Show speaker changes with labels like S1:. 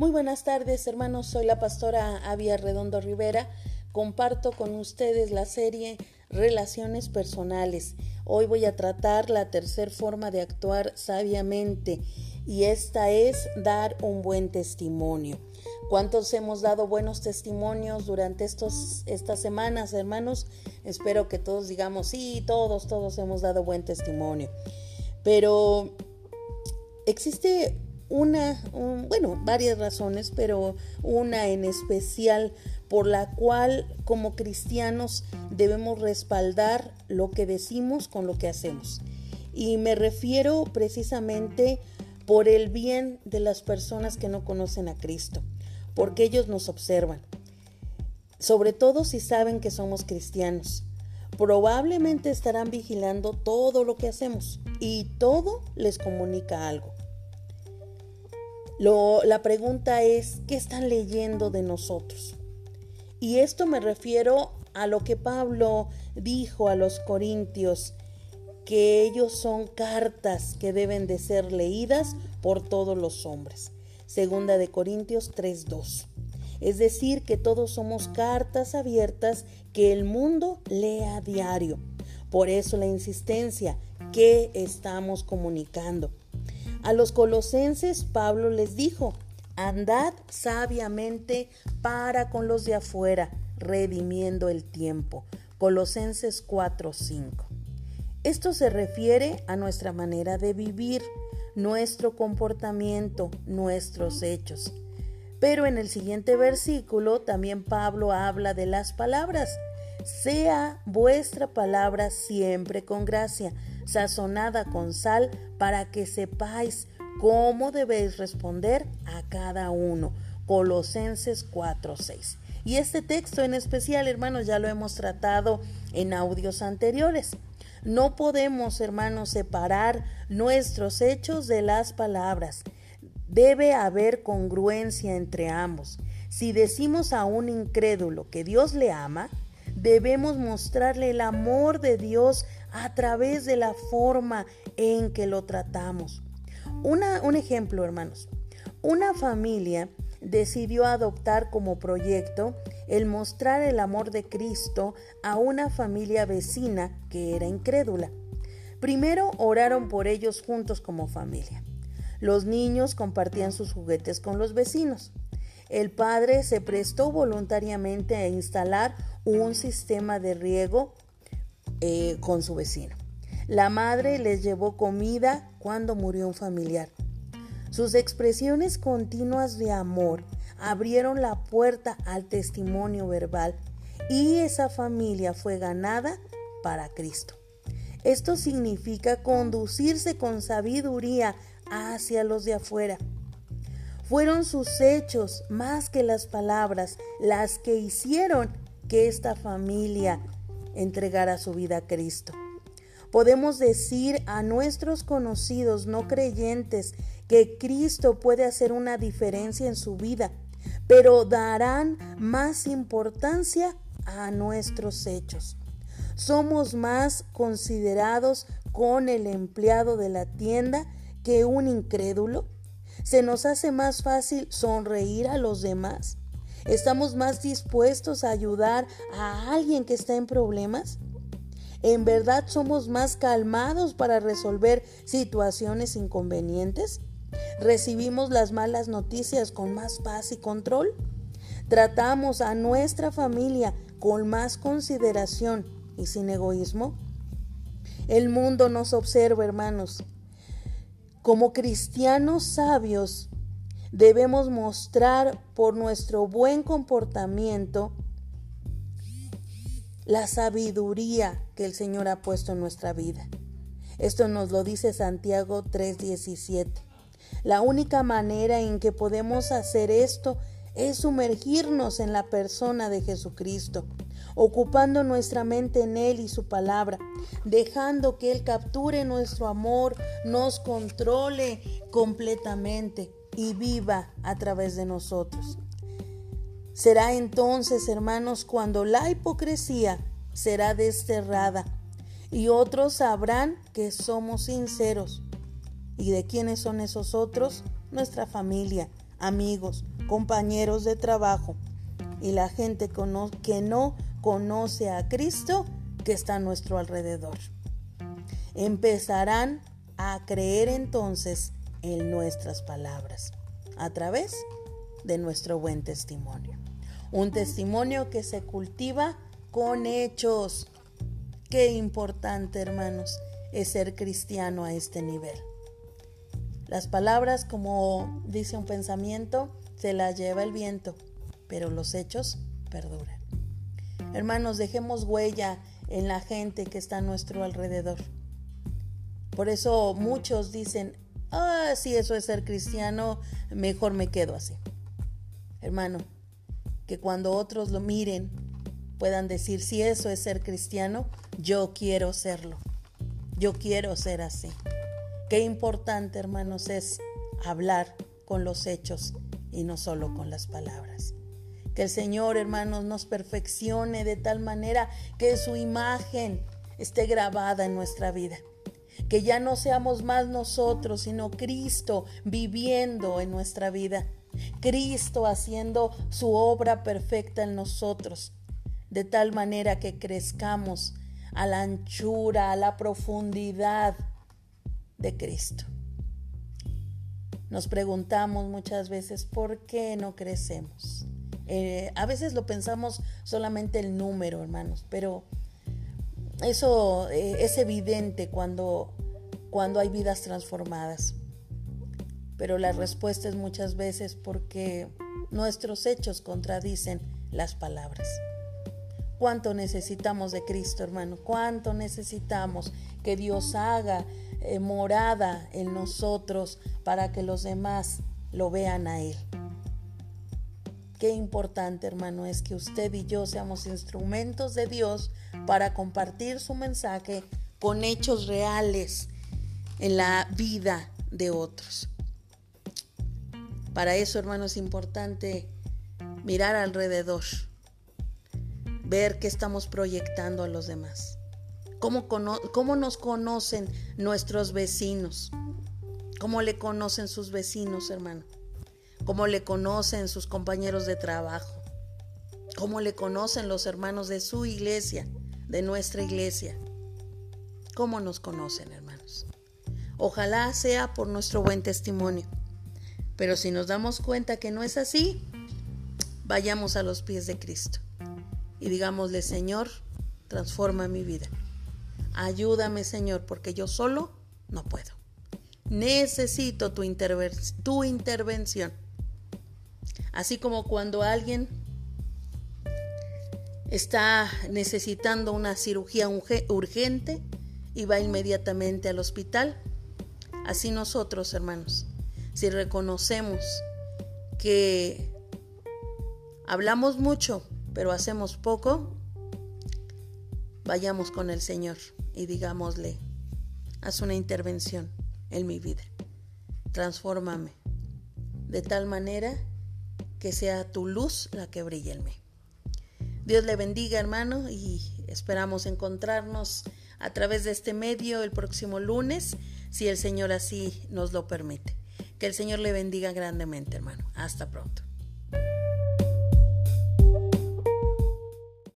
S1: Muy buenas tardes, hermanos. Soy la pastora Avia Redondo Rivera. Comparto con ustedes la serie Relaciones Personales. Hoy voy a tratar la tercera forma de actuar sabiamente y esta es dar un buen testimonio. ¿Cuántos hemos dado buenos testimonios durante estos, estas semanas, hermanos? Espero que todos digamos, sí, todos, todos hemos dado buen testimonio. Pero existe una, bueno, varias razones, pero una en especial por la cual como cristianos debemos respaldar lo que decimos con lo que hacemos. Y me refiero precisamente por el bien de las personas que no conocen a Cristo, porque ellos nos observan, sobre todo si saben que somos cristianos. Probablemente estarán vigilando todo lo que hacemos y todo les comunica algo la pregunta es, ¿qué están leyendo de nosotros? Y esto me refiero a lo que Pablo dijo a los corintios, que ellos son cartas que deben de ser leídas por todos los hombres. Segunda de Corintios 3:2. Es decir, que todos somos cartas abiertas que el mundo lea a diario. Por eso la insistencia que estamos comunicando. A los colosenses Pablo les dijo, andad sabiamente para con los de afuera, redimiendo el tiempo. Colosenses 4:5. Esto se refiere a nuestra manera de vivir, nuestro comportamiento, nuestros hechos. Pero en el siguiente versículo también Pablo habla de las palabras. Sea vuestra palabra siempre con gracia, sazonada con sal, para que sepáis cómo debéis responder a cada uno. Colosenses 4:6. Y este texto en especial, hermanos, ya lo hemos tratado en audios anteriores. No podemos, hermanos, separar nuestros hechos de las palabras. Debe haber congruencia entre ambos. Si decimos a un incrédulo que Dios le ama, debemos mostrarle el amor de Dios a través de la forma en que lo tratamos. un ejemplo, hermanos. Una familia decidió adoptar como proyecto el mostrar el amor de Cristo a una familia vecina que era incrédula. Primero oraron por ellos juntos como familia. Los niños compartían sus juguetes con los vecinos. El padre se prestó voluntariamente a instalar un sistema de riego eh, con su vecino. La madre les llevó comida cuando murió un familiar. Sus expresiones continuas de amor abrieron la puerta al testimonio verbal y esa familia fue ganada para Cristo. Esto significa conducirse con sabiduría hacia los de afuera. Fueron sus hechos más que las palabras las que hicieron que esta familia entregara su vida a Cristo. Podemos decir a nuestros conocidos no creyentes que Cristo puede hacer una diferencia en su vida, pero darán más importancia a nuestros hechos. Somos más considerados con el empleado de la tienda que un incrédulo. Se nos hace más fácil sonreír a los demás. ¿Estamos más dispuestos a ayudar a alguien que está en problemas? ¿En verdad somos más calmados para resolver situaciones inconvenientes? ¿Recibimos las malas noticias con más paz y control? ¿Tratamos a nuestra familia con más consideración y sin egoísmo? El mundo nos observa, hermanos. Como cristianos sabios, debemos mostrar por nuestro buen comportamiento la sabiduría que el Señor ha puesto en nuestra vida. Esto nos lo dice Santiago 3:17. La única manera en que podemos hacer esto es sumergirnos en la persona de Jesucristo, ocupando nuestra mente en Él y su palabra, dejando que Él capture nuestro amor, nos controle completamente y viva a través de nosotros. Será entonces, hermanos, cuando la hipocresía será desterrada y otros sabrán que somos sinceros. ¿Y de quiénes son esos otros? Nuestra familia, amigos, compañeros de trabajo y la gente que no conoce a Cristo que está a nuestro alrededor. Empezarán a creer entonces en nuestras palabras a través de nuestro buen testimonio. Un testimonio que se cultiva con hechos. Qué importante, hermanos, es ser cristiano a este nivel. Las palabras, como dice un pensamiento, se las lleva el viento, pero los hechos perduran. Hermanos, dejemos huella en la gente que está a nuestro alrededor. Por eso muchos dicen, ah, si eso es ser cristiano, mejor me quedo así. Hermano, que cuando otros lo miren, puedan decir, si eso es ser cristiano, yo quiero serlo. Yo quiero ser así. Qué importante, hermanos, es hablar con los hechos y no solo con las palabras. Que el Señor, hermanos, nos perfeccione de tal manera que su imagen esté grabada en nuestra vida. Que ya no seamos más nosotros, sino Cristo viviendo en nuestra vida. Cristo haciendo su obra perfecta en nosotros. De tal manera que crezcamos a la anchura, a la profundidad de Cristo. Nos preguntamos muchas veces por qué no crecemos. Eh, a veces lo pensamos solamente el número, hermanos, pero eso eh, es evidente cuando, cuando hay vidas transformadas. Pero la respuesta es muchas veces porque nuestros hechos contradicen las palabras. ¿Cuánto necesitamos de Cristo, hermano? ¿Cuánto necesitamos que Dios haga eh, morada en nosotros para que los demás lo vean a Él. Qué importante, hermano, es que usted y yo seamos instrumentos de Dios para compartir su mensaje con hechos reales en la vida de otros. Para eso, hermano, es importante mirar alrededor, ver qué estamos proyectando a los demás. ¿Cómo, nos conocen nuestros vecinos? ¿Cómo le conocen sus vecinos, hermano? ¿Cómo le conocen sus compañeros de trabajo? ¿Cómo le conocen los hermanos de su iglesia, de nuestra iglesia? ¿Cómo nos conocen, hermanos? Ojalá sea por nuestro buen testimonio. Pero si nos damos cuenta que no es así, vayamos a los pies de Cristo y digámosle, Señor, transforma mi vida. Ayúdame, Señor, porque yo solo no puedo. Necesito tu, tu intervención. Así como cuando alguien está necesitando una cirugía urgente y va inmediatamente al hospital. Así nosotros, hermanos, si reconocemos que hablamos mucho, pero hacemos poco, vayamos con el Señor y digámosle, haz una intervención en mi vida, transfórmame de tal manera que sea tu luz la que brille en mí. Dios le bendiga hermano y esperamos encontrarnos a través de este medio el próximo lunes, si el Señor así nos lo permite. Que el Señor le bendiga grandemente hermano. Hasta pronto.